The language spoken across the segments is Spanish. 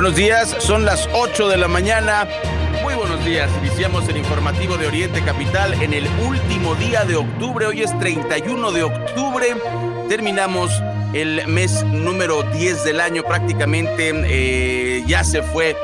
Buenos días, son las 8 de la mañana. Muy buenos días, iniciamos el informativo de Oriente Capital en el último día de octubre. Hoy es 31 de octubre. Terminamos el mes número 10 del año. Prácticamente eh, ya se fue eh,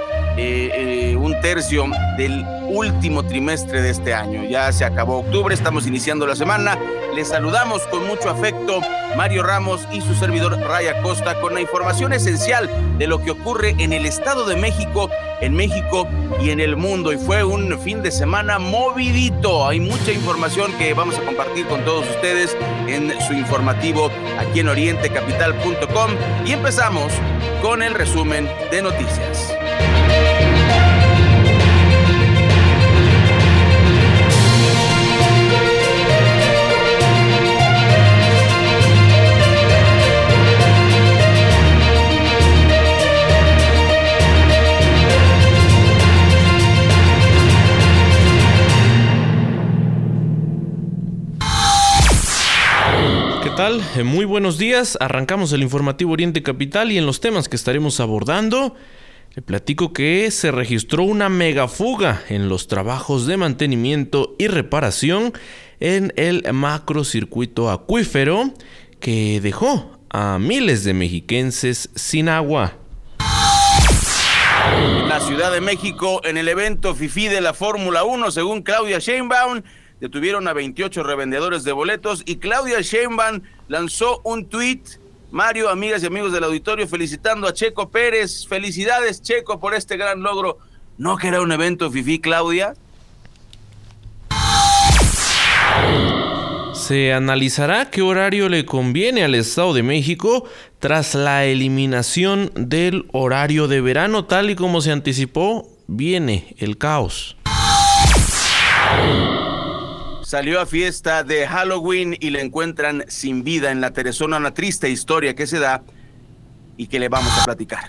eh, un tercio del último trimestre de este año. Ya se acabó octubre, estamos iniciando la semana. Les saludamos con mucho afecto Mario Ramos y su servidor Raya Costa con la información esencial de lo que ocurre en el Estado de México, en México y en el mundo. Y fue un fin de semana movidito. Hay mucha información que vamos a compartir con todos ustedes en su informativo aquí en orientecapital.com. Y empezamos con el resumen de noticias. Eh, muy buenos días. Arrancamos el informativo Oriente Capital y en los temas que estaremos abordando, le platico que se registró una megafuga en los trabajos de mantenimiento y reparación en el macrocircuito acuífero que dejó a miles de mexiquenses sin agua. La Ciudad de México en el evento FIFI de la Fórmula 1, según Claudia Sheinbaum, detuvieron a 28 revendedores de boletos y Claudia Sheinbaum lanzó un tweet. Mario, amigas y amigos del auditorio, felicitando a Checo Pérez. Felicidades, Checo, por este gran logro. ¿No que era un evento FIFI, Claudia? Se analizará qué horario le conviene al Estado de México tras la eliminación del horario de verano, tal y como se anticipó, viene el caos salió a fiesta de Halloween y le encuentran sin vida en la Teresona, una triste historia que se da y que le vamos a platicar.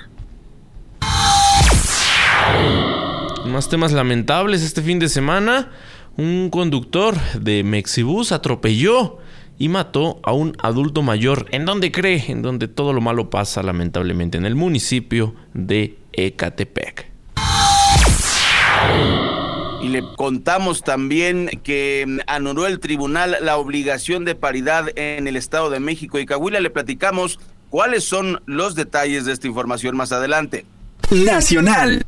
Más temas lamentables este fin de semana. Un conductor de Mexibus atropelló y mató a un adulto mayor. ¿En dónde cree? En donde todo lo malo pasa lamentablemente, en el municipio de Ecatepec. Y le contamos también que mm, anuló el tribunal la obligación de paridad en el Estado de México y Cahuila. Le platicamos cuáles son los detalles de esta información más adelante. Nacional.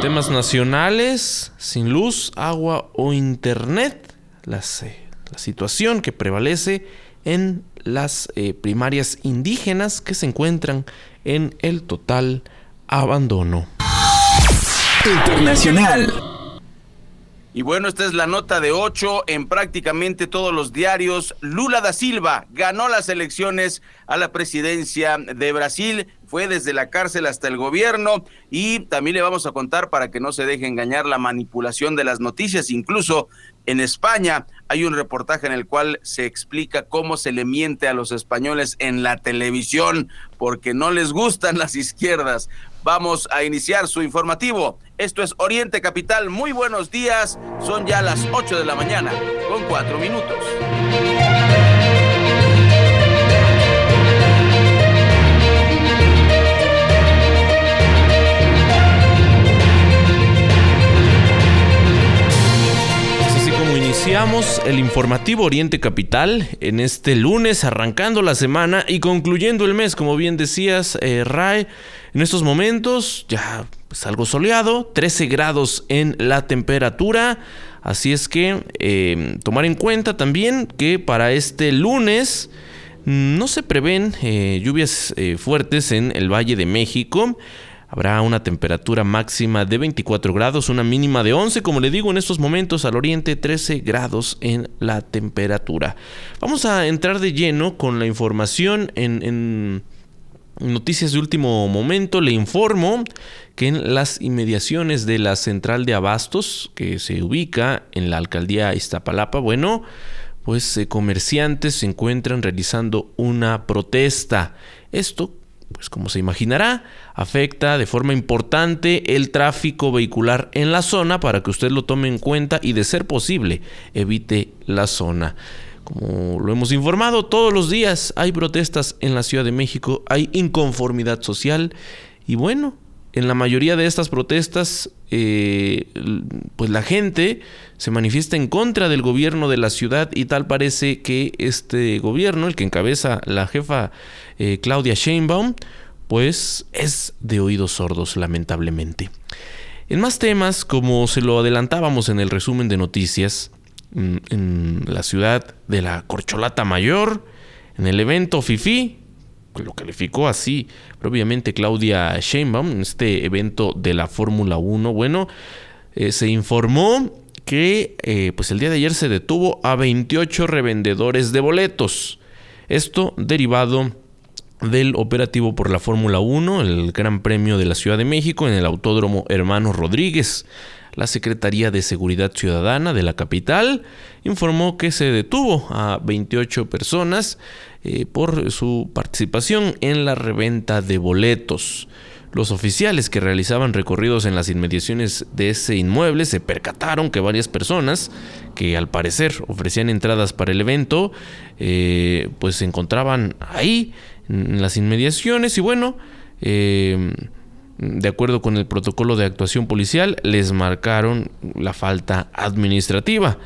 Temas nacionales, sin luz, agua o internet. la situación que prevalece en las eh, primarias indígenas que se encuentran en el total abandono. Internacional. Y bueno, esta es la nota de 8 en prácticamente todos los diarios. Lula da Silva ganó las elecciones a la presidencia de Brasil, fue desde la cárcel hasta el gobierno y también le vamos a contar para que no se deje engañar la manipulación de las noticias. Incluso en España hay un reportaje en el cual se explica cómo se le miente a los españoles en la televisión porque no les gustan las izquierdas. Vamos a iniciar su informativo. Esto es Oriente Capital. Muy buenos días. Son ya las 8 de la mañana con 4 minutos. Iniciamos el informativo Oriente Capital en este lunes, arrancando la semana y concluyendo el mes, como bien decías, eh, Ray. En estos momentos ya es algo soleado, 13 grados en la temperatura. Así es que em, tomar en cuenta también que para este lunes no se prevén eh, lluvias eh, fuertes en el Valle de México. Habrá una temperatura máxima de 24 grados, una mínima de 11, como le digo en estos momentos al oriente 13 grados en la temperatura. Vamos a entrar de lleno con la información en, noticias de último momento. Le informo que en las inmediaciones de la central de abastos, que se ubica en la alcaldía Iztapalapa, bueno, pues eh, comerciantes se encuentran realizando una protesta. Esto pues como se imaginará, afecta de forma importante el tráfico vehicular en la zona para que usted lo tome en cuenta y de ser posible evite la zona. Como lo hemos informado, todos los días hay protestas en la Ciudad de México, hay inconformidad social y bueno, en la mayoría de estas protestas, eh, pues la gente se manifiesta en contra del gobierno de la ciudad y tal parece que este gobierno, el que encabeza la jefa eh, Claudia Sheinbaum, pues es de oídos sordos, lamentablemente. En más temas, como se lo adelantábamos en el resumen de noticias, en la ciudad de la Corcholata Mayor, en el evento FIFI, lo calificó así propiamente Claudia Sheinbaum, en este evento de la Fórmula 1, bueno, eh, se informó que eh, pues el día de ayer se detuvo a 28 revendedores de boletos. Esto derivado del operativo por la Fórmula 1, el Gran Premio de la Ciudad de México en el Autódromo Hermanos Rodríguez. La Secretaría de Seguridad Ciudadana de la capital informó que se detuvo a 28 personas eh, por su participación en la reventa de boletos. Los oficiales que realizaban recorridos en las inmediaciones de ese inmueble se percataron que varias personas que al parecer ofrecían entradas para el evento, eh, pues se encontraban ahí en las inmediaciones y bueno, eh, de acuerdo con el protocolo de actuación policial, les marcaron la falta administrativa.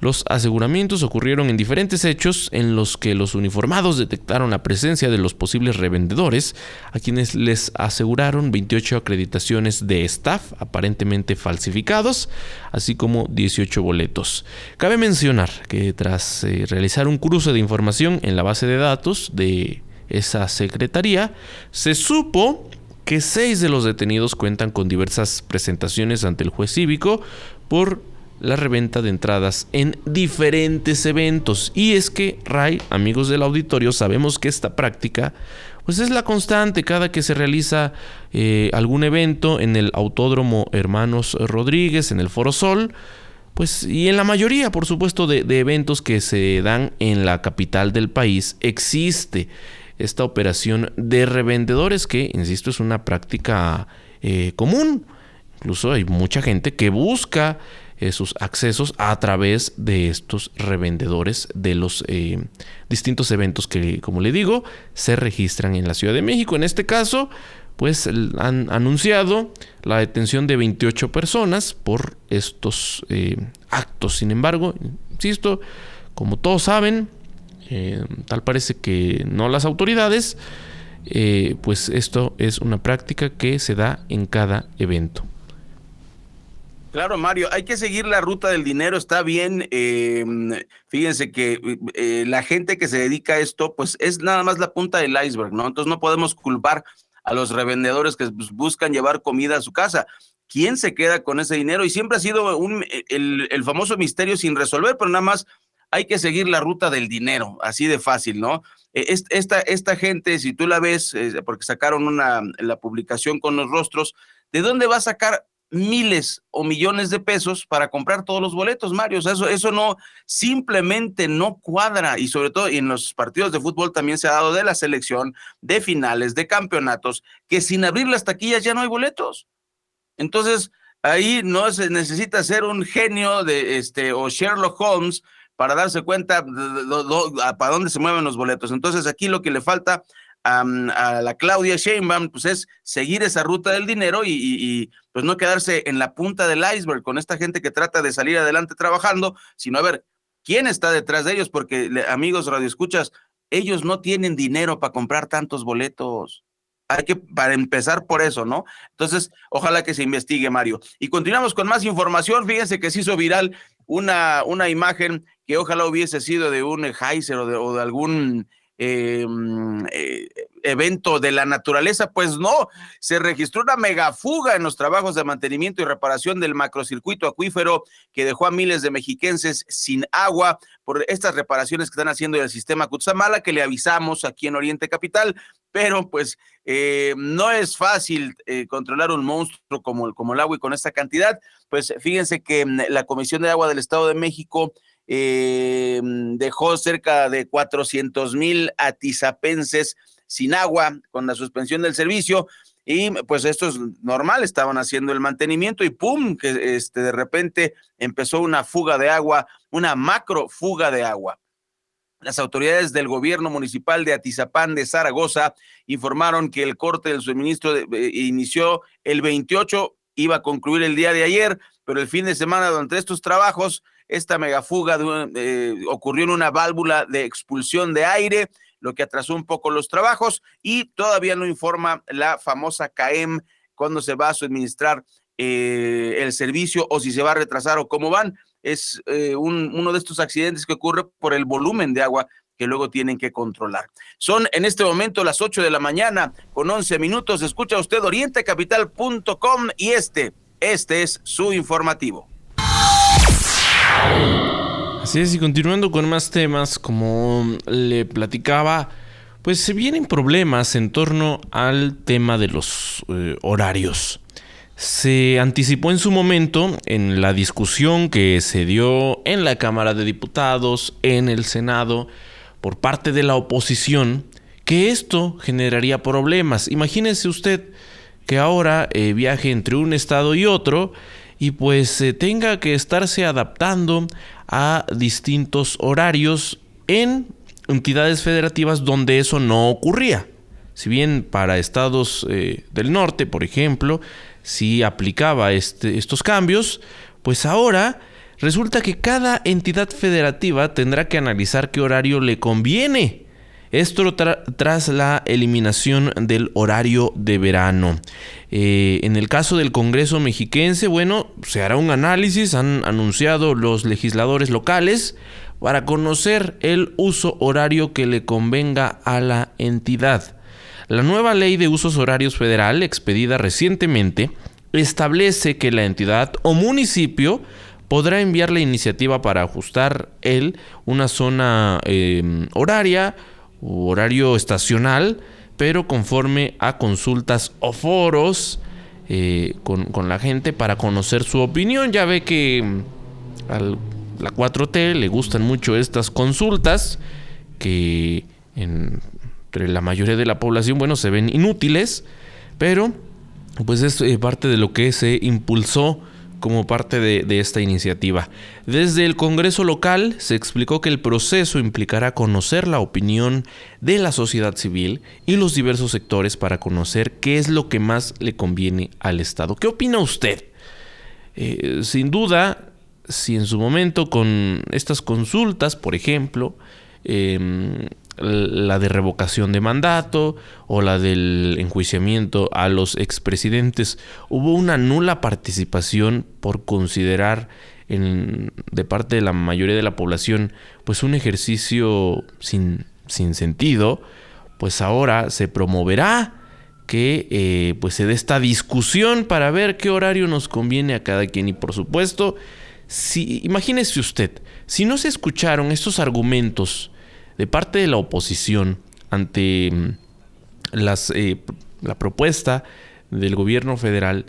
Los aseguramientos ocurrieron en diferentes hechos en los que los uniformados detectaron la presencia de los posibles revendedores, a quienes les aseguraron 28 acreditaciones de staff aparentemente falsificados, así como 18 boletos. Cabe mencionar que tras eh, realizar un cruce de información en la base de datos de esa secretaría, se supo que seis de los detenidos cuentan con diversas presentaciones ante el juez cívico por la reventa de entradas en diferentes eventos. Y es que, Ray, amigos del auditorio, sabemos que esta práctica pues es la constante cada que se realiza eh, algún evento en el Autódromo Hermanos Rodríguez, en el Foro Sol, pues y en la mayoría, por supuesto, de, de eventos que se dan en la capital del país, existe esta operación de revendedores que, insisto, es una práctica eh, común. Incluso hay mucha gente que busca eh, sus accesos a través de estos revendedores de los eh, distintos eventos que, como le digo, se registran en la Ciudad de México. En este caso, pues han anunciado la detención de 28 personas por estos actos. Sin embargo, insisto, como todos saben, eh, tal parece que no las autoridades, eh, pues esto es una práctica que se da en cada evento. Claro, Mario, hay que seguir la ruta del dinero, está bien. Eh, fíjense que la gente que se dedica a esto, pues es nada más la punta del iceberg, ¿no? Entonces no podemos culpar a los revendedores que pues, buscan llevar comida a su casa. ¿Quién se queda con ese dinero? Y siempre ha sido un, el, el famoso misterio sin resolver, pero nada más hay que seguir la ruta del dinero, así de fácil, ¿no? E, esta, esta gente, si tú la ves, eh, porque sacaron una, la publicación con los rostros, ¿de dónde va a sacar miles o millones de pesos para comprar todos los boletos, Mario? O sea, eso, eso no, simplemente no cuadra y sobre todo en los partidos de fútbol también se ha dado de la selección, de finales, de campeonatos, que sin abrir las taquillas ya no hay boletos. Entonces, ahí no se necesita ser un genio de este o Sherlock Holmes para darse cuenta para dónde se mueven los boletos. Entonces aquí lo que le falta a, la Claudia Sheinbaum pues es seguir esa ruta del dinero y, pues no quedarse en la punta del iceberg con esta gente que trata de salir adelante trabajando, sino a ver quién está detrás de ellos, porque amigos radioescuchas, ellos no tienen dinero para comprar tantos boletos. Hay que, para empezar por eso, ¿no? Entonces, ojalá que se investigue, Mario. Y continuamos con más información. Fíjense que se hizo viral una, una imagen que ojalá hubiese sido de un Heiser o de, algún mm, eh, evento de la naturaleza, pues no, se registró una megafuga en los trabajos de mantenimiento y reparación del macrocircuito acuífero que dejó a miles de mexiquenses sin agua por estas reparaciones que están haciendo el sistema Cutzamala, que le avisamos aquí en Oriente Capital, pero pues eh, no es fácil eh, controlar un monstruo como, como el agua y con esta cantidad. Pues fíjense que mm, la Comisión de Agua del Estado de México eh, dejó cerca de 400 mil atizapenses sin agua con la suspensión del servicio y pues esto es normal, estaban haciendo el mantenimiento y pum, que este, de repente empezó una fuga de agua, una macro fuga de agua. Las autoridades del gobierno municipal de Atizapán de Zaragoza informaron que el corte del suministro eh, inició el 28, iba a concluir el día de ayer, pero el fin de semana durante estos trabajos esta megafuga eh, ocurrió en una válvula de expulsión de aire, lo que atrasó un poco los trabajos y todavía no informa la famosa CAEM cuándo se va a suministrar eh, el servicio o si se va a retrasar o cómo van. Es eh, uno de estos accidentes que ocurre por el volumen de agua que luego tienen que controlar. Son en este momento las 8 de la mañana con 11 minutos. Escucha usted orientecapital.com y este, este es su informativo. Así es, y continuando con más temas, como le platicaba, pues se vienen problemas en torno al tema de los eh, horarios. Se anticipó en su momento en la discusión que se dio en la Cámara de Diputados, en el Senado, por parte de la oposición, que esto generaría problemas. Imagínese usted que ahora eh, viaje entre un estado y otro y pues eh, tenga que estarse adaptando a distintos horarios en entidades federativas donde eso no ocurría. Si bien para estados eh, del norte, por ejemplo, sí aplicaba este, estos cambios, pues ahora resulta que cada entidad federativa tendrá que analizar qué horario le conviene esto tras la eliminación del horario de verano. Eh, en el caso del Congreso mexiquense, bueno, se hará un análisis, han anunciado los legisladores locales, para conocer el uso horario que le convenga a la entidad. La nueva ley de usos horarios federal, expedida recientemente, establece que la entidad o municipio podrá enviar la iniciativa para ajustar él una zona eh, horaria horario estacional, pero conforme a consultas o foros eh, con, la gente para conocer su opinión. Ya ve que mm, a la 4T le gustan mucho estas consultas que entre la mayoría de la población, bueno, se ven inútiles, pero pues es eh, parte de lo que se impulsó como parte de, esta iniciativa. Desde el Congreso local se explicó que el proceso implicará conocer la opinión de la sociedad civil y los diversos sectores para conocer qué es lo que más le conviene al Estado. ¿Qué opina usted? Eh, sin duda, si en su momento con estas consultas, por ejemplo, em, la de revocación de mandato o la del enjuiciamiento a los expresidentes, hubo una nula participación por considerar en, de parte de la mayoría de la población pues un ejercicio sin, sin sentido, pues ahora se promoverá que eh, pues se dé esta discusión para ver qué horario nos conviene a cada quien. Y por supuesto si imagínese usted si no se escucharon estos argumentos de parte de la oposición ante mm, las, eh, la propuesta del gobierno federal,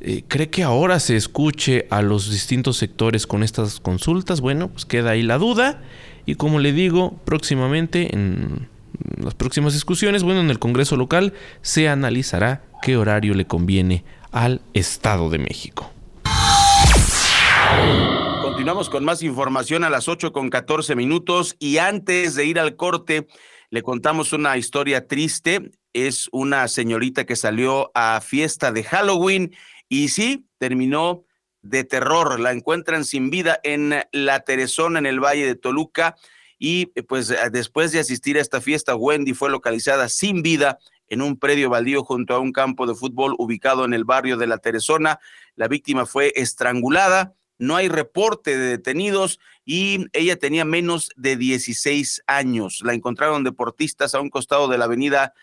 eh, ¿cree que ahora se escuche a los distintos sectores con estas consultas? Bueno, pues queda ahí la duda. Y como le digo, próximamente, en las próximas discusiones, bueno, en el Congreso local, se analizará qué horario le conviene al Estado de México. Continuamos con más información a las 8 con 14 minutos y antes de ir al corte, le contamos una historia triste. Es una señorita que salió a fiesta de Halloween y sí, terminó de terror. La encuentran sin vida en La Teresona, en el Valle de Toluca. Y pues después de asistir a esta fiesta, Wendy fue localizada sin vida en un predio baldío junto a un campo de fútbol ubicado en el barrio de La Teresona. La víctima fue estrangulada no hay reporte de detenidos y ella tenía menos de 16 años. La encontraron deportistas a un costado de la avenida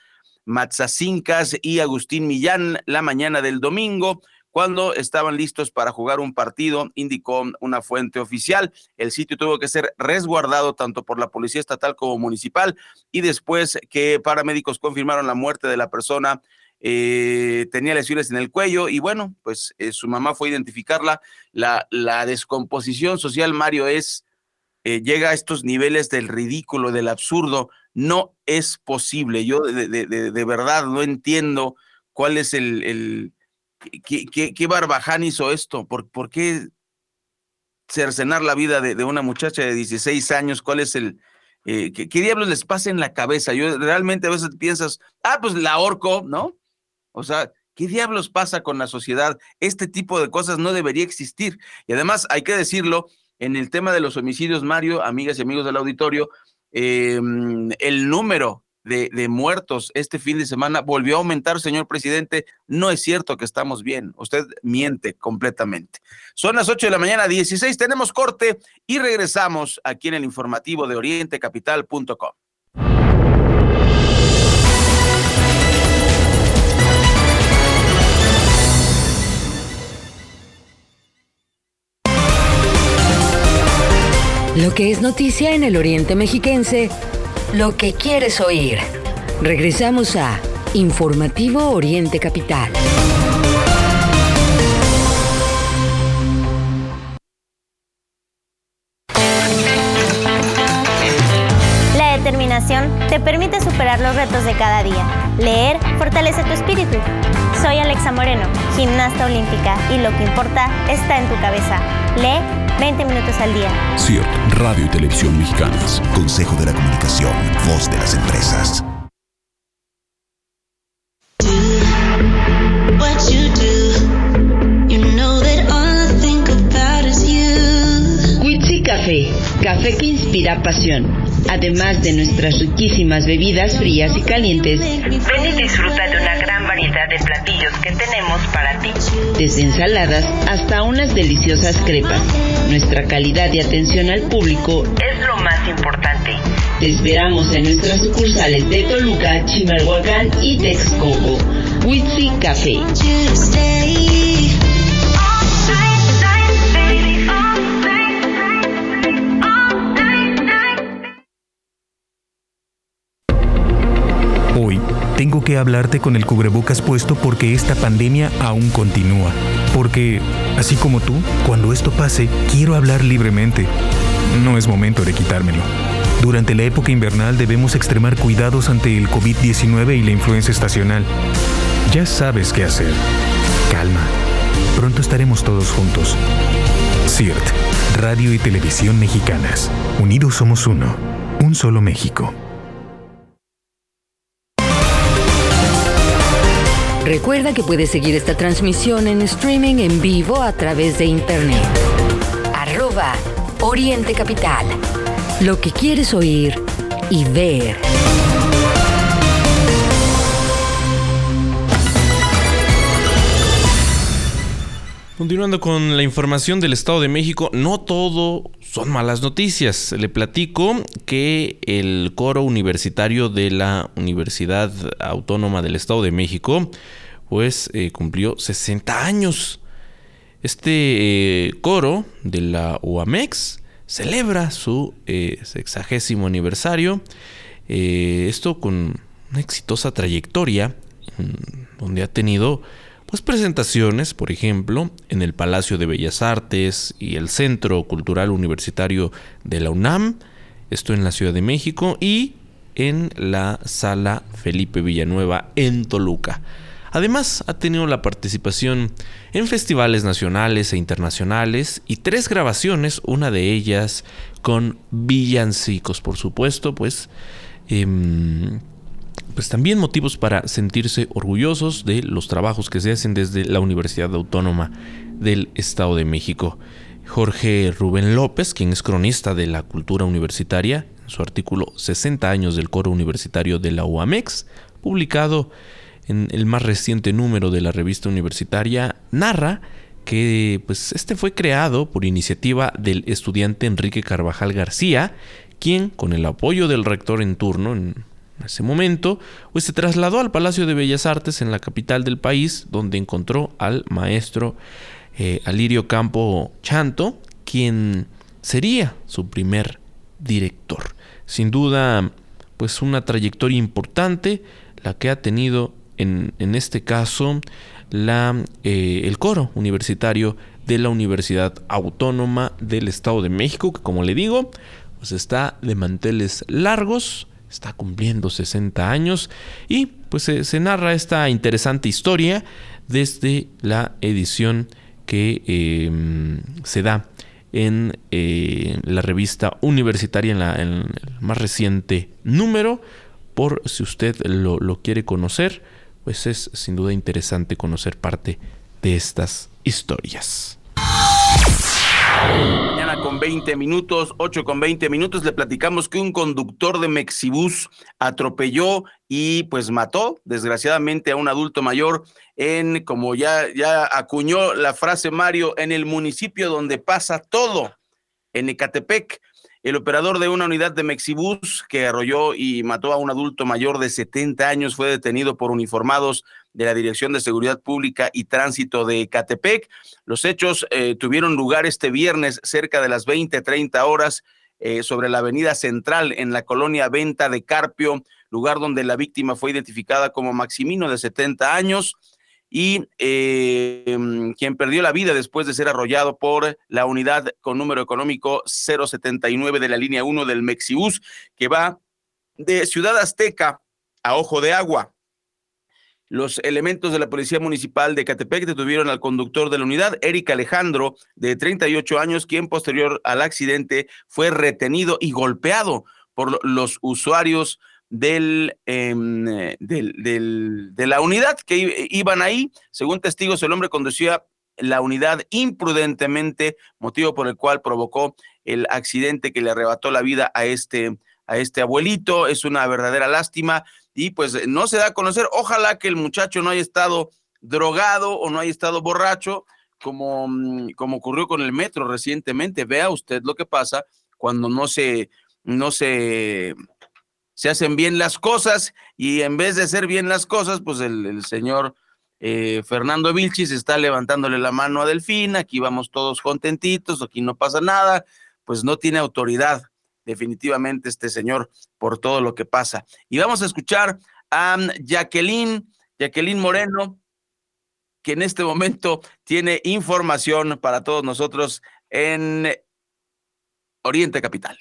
Matzacincas y Agustín Millán la mañana del domingo cuando estaban listos para jugar un partido, indicó una fuente oficial. El sitio tuvo que ser resguardado tanto por la Policía Estatal como municipal y después que paramédicos confirmaron la muerte de la persona, eh, tenía lesiones en el cuello y bueno, pues eh, su mamá fue a identificarla. La, descomposición social, Mario, es, eh, llega a estos niveles del ridículo, del absurdo. No es posible. Yo de, verdad no entiendo cuál es el ¿Qué, barbaján hizo esto? ¿Por, por qué cercenar la vida de, una muchacha de 16 años? ¿Cuál es el... Eh, ¿qué, diablos les pasa en la cabeza? Yo realmente a veces piensas, ah, pues la ahorco, ¿no? O sea, ¿qué diablos pasa con la sociedad? Este tipo de cosas no debería existir. Y además, hay que decirlo, en el tema de los homicidios, Mario, amigas y amigos del auditorio, em, el número de, muertos este fin de semana volvió a aumentar, señor presidente. No es cierto que estamos bien. Usted miente completamente. Son las 8 de la mañana, 16. Tenemos corte y regresamos aquí en el informativo de orientecapital.com. Lo que es noticia en el Oriente Mexiquense lo que quieres oír. Regresamos a Informativo Oriente Capital. La determinación te permite superar los retos de cada día. Leer fortalece tu espíritu. Soy Alexa Moreno, gimnasta olímpica, y lo que importa está en tu cabeza. Lee 20 minutos al día. CIRT, Radio y Televisión Mexicanas. Consejo de la Comunicación, voz de las empresas. Café, café que inspira pasión. Además de nuestras riquísimas bebidas frías y calientes, ven y disfruta de una variedad de platillos que tenemos para ti. Desde ensaladas hasta unas deliciosas crepas. Nuestra calidad y atención al público es lo más importante. Te esperamos en nuestras sucursales de Toluca, Chimalhuacán y Texcoco. Witsi Café. Tengo que hablarte con el cubrebocas puesto porque esta pandemia aún continúa. Porque, así como tú, cuando esto pase, quiero hablar libremente. No es momento de quitármelo. Durante la época invernal debemos extremar cuidados ante el COVID-19 y la influenza estacional. Ya sabes qué hacer. Calma. Pronto estaremos todos juntos. CIRT, Radio y Televisión Mexicanas. Unidos somos uno. Un solo México. Recuerda que puedes seguir esta transmisión en streaming en vivo a través de internet. Arroba Oriente Capital. Lo que quieres oír y ver. Continuando con la información del Estado de México, no todo son malas noticias. Le platico que el coro universitario de la Universidad Autónoma del Estado de México, pues eh, cumplió 60 años. Este eh, coro de la UAMEX celebra su eh, sexagésimo aniversario. esto con una exitosa trayectoria, donde ha tenido pues presentaciones, por ejemplo, en el Palacio de Bellas Artes y el Centro Cultural Universitario de la UNAM, esto en la Ciudad de México, y en la Sala Felipe Villanueva en Toluca. Además, ha tenido la participación en festivales nacionales e internacionales y tres grabaciones, una de ellas con villancicos, por supuesto, pues em, pues también motivos para sentirse orgullosos de los trabajos que se hacen desde la Universidad Autónoma del Estado de México. Jorge Rubén López, quien es cronista de la cultura universitaria, en su artículo 60 años del coro universitario de la UAMEX, publicado en el más reciente número de la revista universitaria, narra que pues este fue creado por iniciativa del estudiante Enrique Carvajal García, quien con el apoyo del rector en turno en ese momento, pues se trasladó al Palacio de Bellas Artes en la capital del país, donde encontró al maestro eh, Alirio Campo Chanto, quien sería su primer director. Sin duda, pues una trayectoria importante la que ha tenido en, este caso la, eh, el coro universitario de la Universidad Autónoma del Estado de México, que como le digo, pues está de manteles largos, está cumpliendo 60 años y pues se, narra esta interesante historia desde la edición que em, se da en eh, la revista universitaria, en, la, el más reciente número, por si usted lo, lo quiere conocer, pues es sin duda interesante conocer parte de estas historias. Con 20 minutos, 8 con 20 minutos, le platicamos que un conductor de Mexibus atropelló y pues mató desgraciadamente a un adulto mayor en, como ya, ya acuñó la frase Mario, en el municipio donde pasa todo, en Ecatepec. El operador de una unidad de Mexibus que arrolló y mató a un adulto mayor de 70 años fue detenido por uniformados de la Dirección de Seguridad Pública y Tránsito de Catepec. Los hechos eh, tuvieron lugar este viernes cerca de las 20, 30 horas eh, sobre la avenida central en la colonia Venta de Carpio, lugar donde la víctima fue identificada como Maximino de 70 años y eh, quien perdió la vida después de ser arrollado por la unidad con número económico 079 de la línea 1 del Mexibus, que va de Ciudad Azteca a Ojo de Agua. Los elementos de la Policía Municipal de Catepec detuvieron al conductor de la unidad, Eric Alejandro, de 38 años, quien posterior al accidente fue retenido y golpeado por los usuarios Em, del, del, de la unidad que iban ahí. Según testigos, el hombre conducía la unidad imprudentemente, motivo por el cual provocó el accidente que le arrebató la vida a este, a este abuelito. Es una verdadera lástima y pues no se da a conocer. Ojalá que el muchacho no haya estado drogado o no haya estado borracho, como, mm, como ocurrió con el metro recientemente. Vea usted lo que pasa cuando no se, no se se hacen bien las cosas y en vez de hacer bien las cosas, pues el, señor eh, Fernando Vilchis está levantándole la mano a Delfín, aquí vamos todos contentitos, aquí no pasa nada, pues no tiene autoridad definitivamente este señor por todo lo que pasa. Y vamos a escuchar a Jacqueline, Jacqueline Moreno, que en este momento tiene información para todos nosotros en Oriente Capital.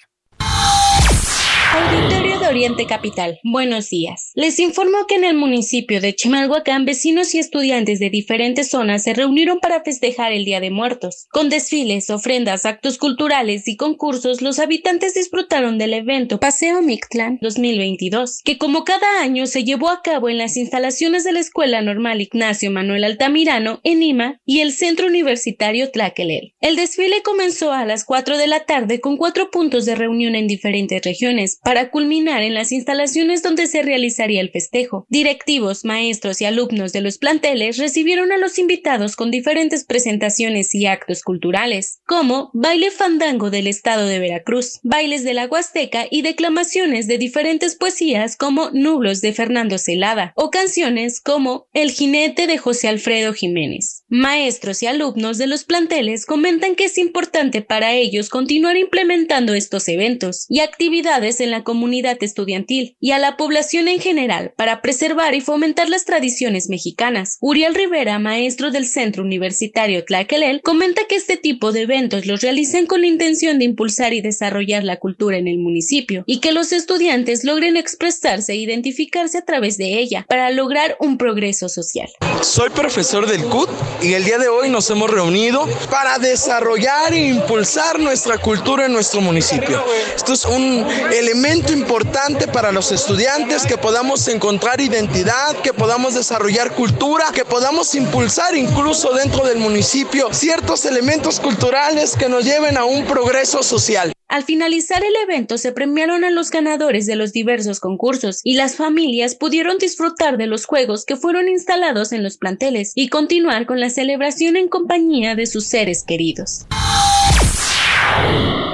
Auditorio de Oriente Capital, buenos días. Les informo que en el municipio de Chimalhuacán, vecinos y estudiantes de diferentes zonas se reunieron para festejar el Día de Muertos. Con desfiles, ofrendas, actos culturales y concursos, los habitantes disfrutaron del evento Paseo Mictlán 2022, que como cada año se llevó a cabo en las instalaciones de la Escuela Normal Ignacio Manuel Altamirano en Lima y el Centro Universitario Tlaquelel. El desfile comenzó a las 4 de la tarde con cuatro puntos de reunión en diferentes regiones para culminar en las instalaciones donde se realizaría el festejo. Directivos, maestros y alumnos de los planteles recibieron a los invitados con diferentes presentaciones y actos culturales, como baile fandango del estado de Veracruz, bailes de la Huasteca y declamaciones de diferentes poesías como Nublos de Fernando Celada o canciones como El jinete de José Alfredo Jiménez. Maestros y alumnos de los planteles comentan que es importante para ellos continuar implementando estos eventos y actividades en la comunidad estudiantil y a la población en general para preservar y fomentar las tradiciones mexicanas. Uriel Rivera, maestro del Centro Universitario Tlaquelel, comenta que este tipo de eventos los realizan con la intención de impulsar y desarrollar la cultura en el municipio y que los estudiantes logren expresarse e identificarse a través de ella para lograr un progreso social. Soy profesor del CUT y el día de hoy nos hemos reunido para desarrollar e impulsar nuestra cultura en nuestro municipio. Esto es un elemento importante para los estudiantes, que podamos encontrar identidad, que podamos desarrollar cultura, que podamos impulsar incluso dentro del municipio ciertos elementos culturales que nos lleven a un progreso social. Al finalizar el evento se premiaron a los ganadores de los diversos concursos y las familias pudieron disfrutar de los juegos que fueron instalados en los planteles y continuar con la celebración en compañía de sus seres queridos.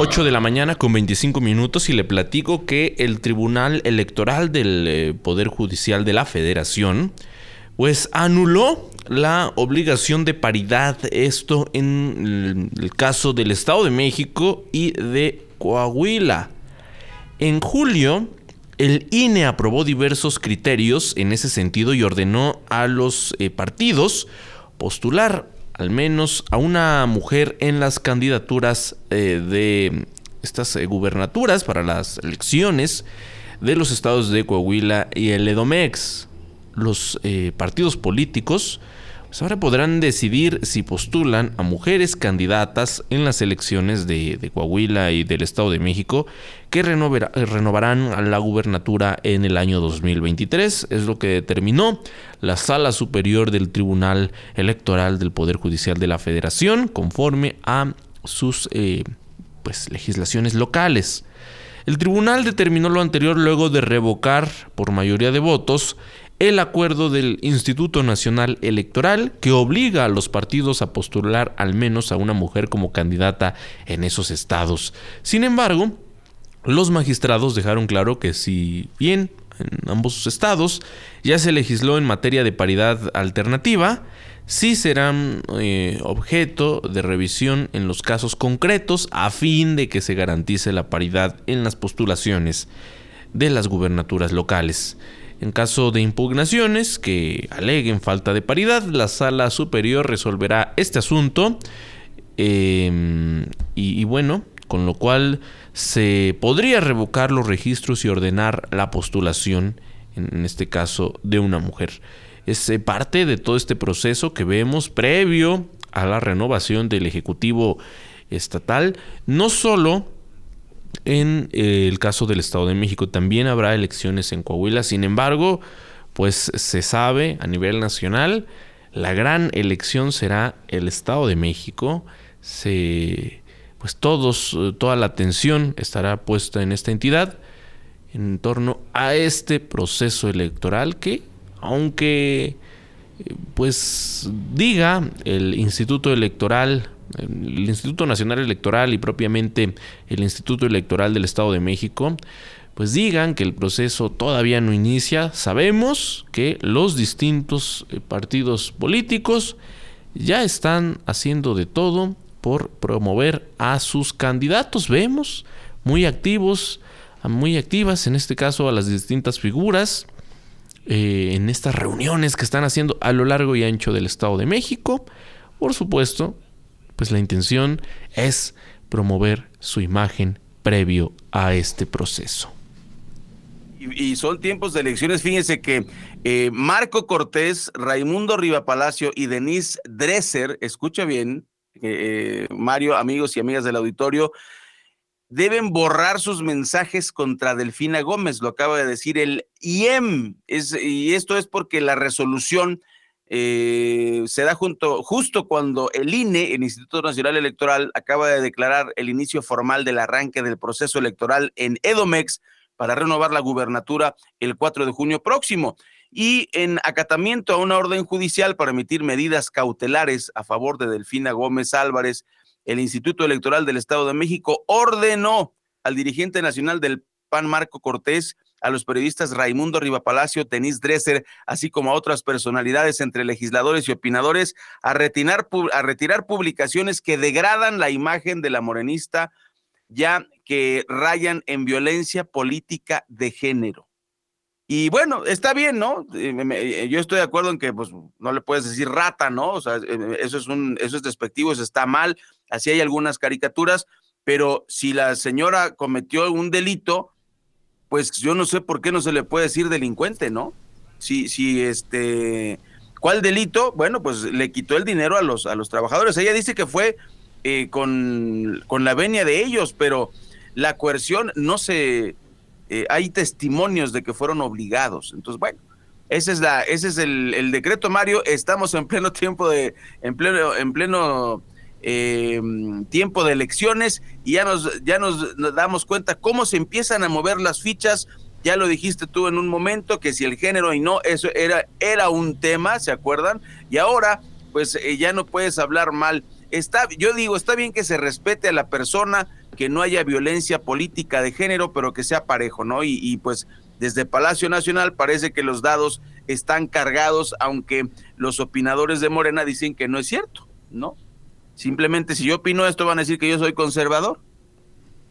8 de la mañana con 25 minutos y le platico que el Tribunal Electoral del eh, Poder Judicial de la Federación pues anuló la obligación de paridad, esto en el caso del Estado de México y de Coahuila. En julio, el INE aprobó diversos criterios en ese sentido y ordenó a los eh, partidos postular al menos a una mujer en las candidaturas eh, de estas eh, gubernaturas para las elecciones de los estados de Coahuila y el Edomex. Los eh, partidos políticos ahora podrán decidir si postulan a mujeres candidatas en las elecciones de, Coahuila y del Estado de México que renovarán a la gubernatura en el año 2023. Es lo que determinó la Sala Superior del Tribunal Electoral del Poder Judicial de la Federación conforme a sus eh, pues, legislaciones locales. El tribunal determinó lo anterior luego de revocar por mayoría de votos el acuerdo del Instituto Nacional Electoral que obliga a los partidos a postular al menos a una mujer como candidata en esos estados. Sin embargo, los magistrados dejaron claro que si bien en ambos estados ya se legisló en materia de paridad alternativa, sí serán eh, objeto de revisión en los casos concretos a fin de que se garantice la paridad en las postulaciones de las gubernaturas locales. En caso de impugnaciones que aleguen falta de paridad, la sala superior resolverá este asunto. Em, y, bueno, con lo cual se podría revocar los registros y ordenar la postulación, en este caso, de una mujer. Es eh, parte de todo este proceso que vemos previo a la renovación del Ejecutivo Estatal, no solo en eh, el caso del Estado de México también habrá elecciones en Coahuila. Sin embargo, pues se sabe a nivel nacional, la gran elección será el Estado de México. Se, pues todos, toda la atención estará puesta en esta entidad en torno a este proceso electoral que, aunque pues diga el Instituto Electoral el Instituto Nacional Electoral y propiamente el Instituto Electoral del Estado de México, pues digan que el proceso todavía no inicia. Sabemos que los distintos eh, partidos políticos ya están haciendo de todo por promover a sus candidatos. Vemos muy activos, muy activas en este caso a las distintas figuras eh, en estas reuniones que están haciendo a lo largo y ancho del Estado de México. Por supuesto, pues la intención es promover su imagen previo a este proceso. Y, son tiempos de elecciones. Fíjense que eh, Marco Cortés, Raimundo Palacio y Denise Dresser, escucha bien, eh, Mario, amigos y amigas del auditorio, deben borrar sus mensajes contra Delfina Gómez, lo acaba de decir el IEM, y esto es porque la resolución eh, se da justo cuando el INE, el Instituto Nacional Electoral, acaba de declarar el inicio formal del arranque del proceso electoral en Edomex para renovar la gubernatura el 4 de junio próximo. Y en acatamiento a una orden judicial para emitir medidas cautelares a favor de Delfina Gómez Álvarez, el Instituto Electoral del Estado de México ordenó al dirigente nacional del PAN, Marco Cortés, a los periodistas Raimundo Rivapalacio, Tenis Dresser, así como a otras personalidades entre legisladores y opinadores, a retirar, a retirar publicaciones que degradan la imagen de la morenista, ya que rayan en violencia política de género. Y bueno, está bien, ¿no? Eh, eh, yo estoy de acuerdo en que pues no le puedes decir rata, ¿no? O sea, eh, eso es un eso es despectivo, eso está mal. Así hay algunas caricaturas, pero si la señora cometió un delito, pues yo no sé por qué no se le puede decir delincuente, ¿no? Si, si este, ¿cuál delito? Bueno, pues le quitó el dinero a los, a los trabajadores. Ella dice que fue eh, con, con, la venia de ellos, pero la coerción no se, eh, hay testimonios de que fueron obligados. Entonces, bueno, ese es, la, ese es el, el, decreto, Mario. Estamos en pleno tiempo de, en pleno, en pleno eh, tiempo de elecciones y ya nos, ya nos, damos cuenta cómo se empiezan a mover las fichas. Ya lo dijiste tú en un momento que si el género y no, eso era, era un tema, ¿se acuerdan? Y ahora, pues eh, ya no puedes hablar mal. Está, yo digo, está bien que se respete a la persona, que no haya violencia política de género, pero que sea parejo, ¿no? Y, y pues desde Palacio Nacional parece que los dados están cargados, aunque los opinadores de Morena dicen que no es cierto, ¿no? Simplemente si yo opino esto van a decir que yo soy conservador.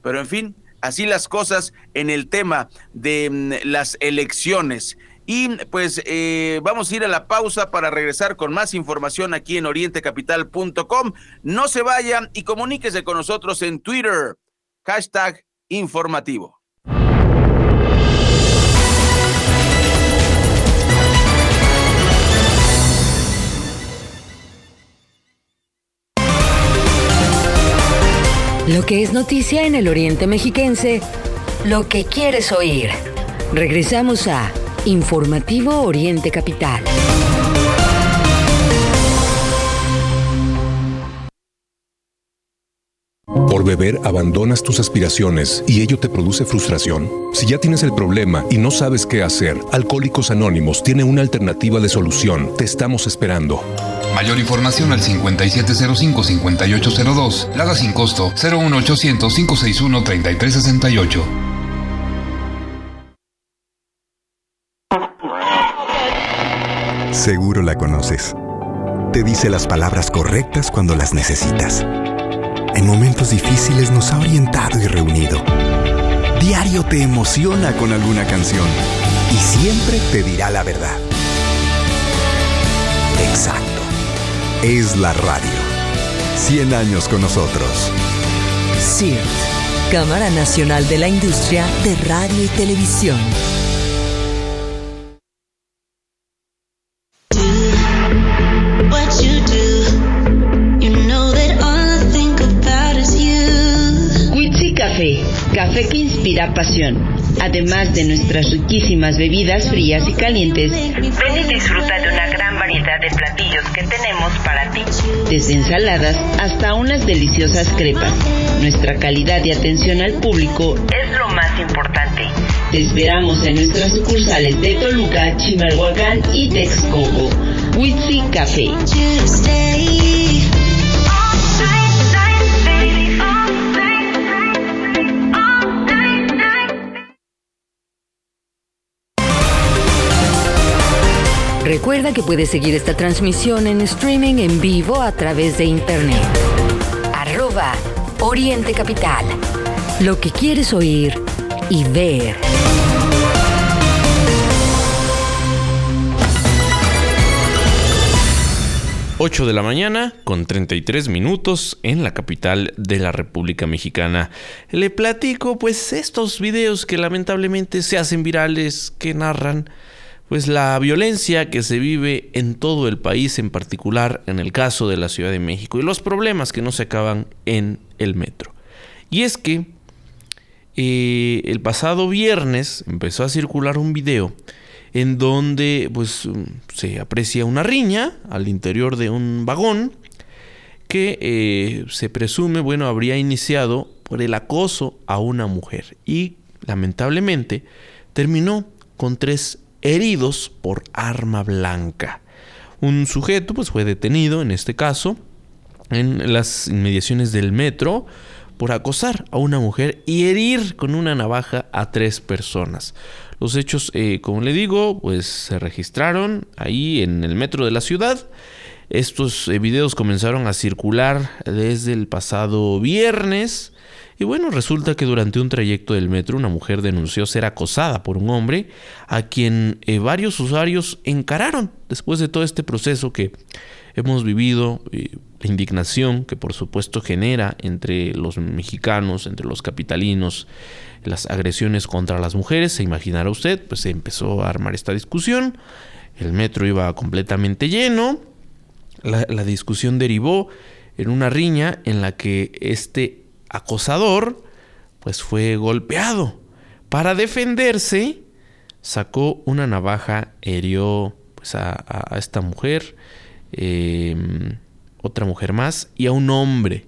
Pero en fin, así las cosas en el tema de mm, las elecciones. Y pues eh, vamos a ir a la pausa para regresar con más información aquí en orientecapital.com. No se vayan y comuníquese con nosotros en Twitter. Hashtag informativo. Lo que es noticia en el Oriente Mexiquense, lo que quieres oír. Regresamos a Informativo Oriente Capital. Por beber abandonas tus aspiraciones y ello te produce frustración. Si ya tienes el problema y no sabes qué hacer, Alcohólicos Anónimos tiene una alternativa de solución. Te estamos esperando. Mayor información al 5705-5802. Lada sin costo 01800-561-3368. Seguro la conoces. Te dice las palabras correctas cuando las necesitas. En momentos difíciles nos ha orientado y reunido. Diario te emociona con alguna canción y siempre te dirá la verdad. Exacto es la radio. 100 años con nosotros. CIRT, Cámara Nacional de la Industria de Radio y Televisión. Café, café que inspira pasión. Además de nuestras riquísimas bebidas frías y calientes, ven y disfruta de una gran variedad de platillos que tenemos para ti. Desde ensaladas hasta unas deliciosas crepas. Nuestra calidad y atención al público es lo más importante. Te esperamos en nuestras sucursales de Toluca, Chimalhuacán y Texcoco. Witsi Café. Recuerda que puedes seguir esta transmisión en streaming en vivo a través de internet. Arroba Oriente Capital. Lo que quieres oír y ver. Ocho de la mañana con 33 minutos en la capital de la República Mexicana. Le platico pues estos videos que lamentablemente se hacen virales, que narran pues la violencia que se vive en todo el país, en particular en el caso de la Ciudad de México, y los problemas que no se acaban en el metro. Y es que eh, el pasado viernes empezó a circular un video en donde pues se aprecia una riña al interior de un vagón que eh, se presume, bueno, habría iniciado por el acoso a una mujer y lamentablemente terminó con tres heridos por arma blanca. Un sujeto pues fue detenido en este caso en las inmediaciones del metro por acosar a una mujer y herir con una navaja a tres personas. Los hechos, eh, como le digo, pues se registraron ahí en el metro de la ciudad. Estos eh, videos comenzaron a circular desde el pasado viernes. Y bueno, resulta que durante un trayecto del metro una mujer denunció ser acosada por un hombre a quien eh, varios usuarios encararon después de todo este proceso que hemos vivido, eh, la indignación que por supuesto genera entre los mexicanos, entre los capitalinos, las agresiones contra las mujeres, se imaginará usted, pues se empezó a armar esta discusión, el metro iba completamente lleno, la, la discusión derivó en una riña en la que este acosador pues fue golpeado. Para defenderse, sacó una navaja, hirió pues, a, esta mujer, eh, otra mujer más y a un hombre.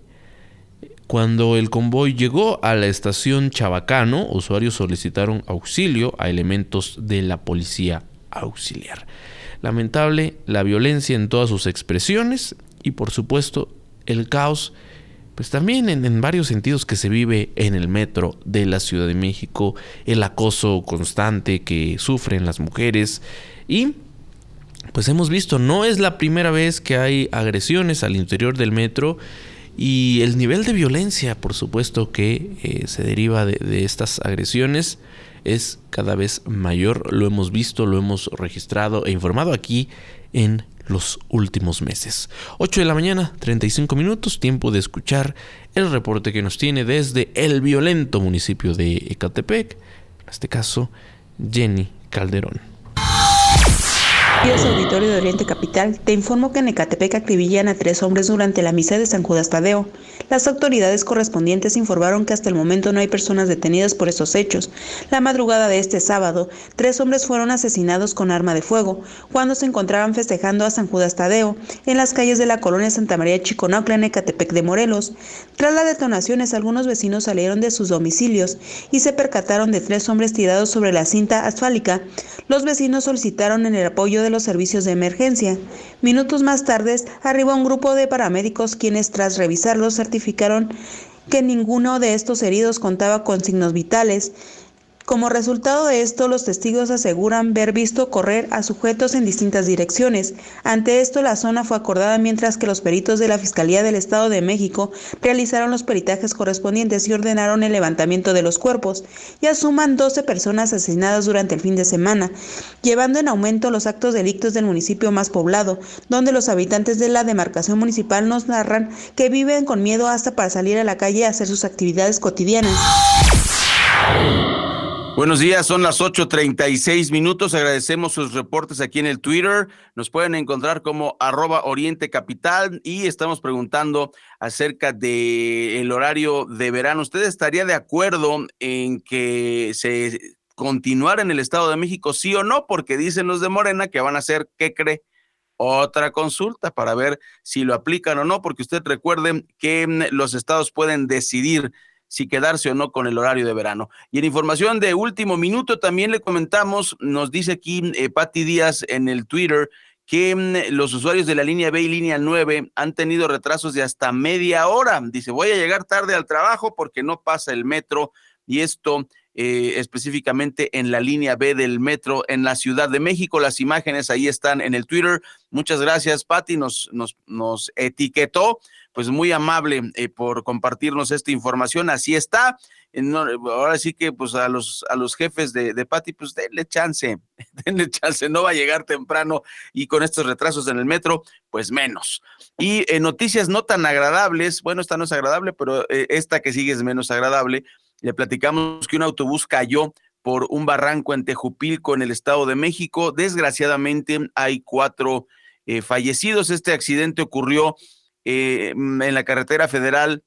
Cuando el convoy llegó a la estación Chabacano, usuarios solicitaron auxilio a elementos de la policía auxiliar. Lamentable la violencia en todas sus expresiones y por supuesto el caos, pues también en, varios sentidos que se vive en el metro de la Ciudad de México, el acoso constante que sufren las mujeres y pues hemos visto, no es la primera vez que hay agresiones al interior del metro y el nivel de violencia, por supuesto, que eh, se deriva de, de, estas agresiones es cada vez mayor. Lo hemos visto, lo hemos registrado e informado aquí en los últimos meses. 8 de la mañana, 35 minutos, tiempo de escuchar el reporte que nos tiene desde el violento municipio de Ecatepec, en este caso, Jenny Calderón. Dios Auditorio de Oriente Capital, te informo que en Ecatepec acribillan a tres hombres durante la misa de San Judas Tadeo. Las autoridades correspondientes informaron que hasta el momento no hay personas detenidas por estos hechos. La madrugada de este sábado, tres hombres fueron asesinados con arma de fuego cuando se encontraban festejando a San Judas Tadeo en las calles de la colonia Santa María Chiconaucla en Ecatepec de Morelos. Tras las detonaciones, algunos vecinos salieron de sus domicilios y se percataron de tres hombres tirados sobre la cinta asfáltica. Los vecinos solicitaron el apoyo de los servicios de emergencia. Minutos más tarde arribó un grupo de paramédicos quienes tras revisarlos certificaron que ninguno de estos heridos contaba con signos vitales. Como resultado de esto, los testigos aseguran ver visto correr a sujetos en distintas direcciones. Ante esto, la zona fue acordada mientras que los peritos de la Fiscalía del Estado de México realizaron los peritajes correspondientes y ordenaron el levantamiento de los cuerpos. Ya suman 12 personas asesinadas durante el fin de semana, llevando en aumento los actos delictos del municipio más poblado, donde los habitantes de la demarcación municipal nos narran que viven con miedo hasta para salir a la calle a hacer sus actividades cotidianas. Buenos días, son las 8.36 minutos. Agradecemos sus reportes aquí en el Twitter. Nos pueden encontrar como arroba Oriente Capital y estamos preguntando acerca del el horario de verano. ¿Usted estaría de acuerdo en que se continuara en el Estado de México, sí o no? Porque dicen los de Morena que van a hacer, ¿qué cree? Otra consulta para ver si lo aplican o no, porque usted recuerde que los estados pueden decidir si quedarse o no con el horario de verano. Y en información de último minuto también le comentamos, nos dice aquí eh, Patti Díaz en el Twitter que mm, los usuarios de la línea B y línea 9 han tenido retrasos de hasta media hora. Dice, voy a llegar tarde al trabajo porque no pasa el metro y esto eh, específicamente en la línea B del metro en la Ciudad de México. Las imágenes ahí están en el Twitter. Muchas gracias, Patti, nos, nos, nos etiquetó pues muy amable eh, por compartirnos esta información. Así está. No, ahora sí que pues a los, a los jefes de, de Pati, pues denle chance, denle chance, no va a llegar temprano y con estos retrasos en el metro, pues menos. Y eh, noticias no tan agradables, bueno, esta no es agradable, pero eh, esta que sigue es menos agradable. Le platicamos que un autobús cayó por un barranco en Tejupilco, en el Estado de México. Desgraciadamente hay cuatro eh, fallecidos. Este accidente ocurrió eh, mm, en la carretera federal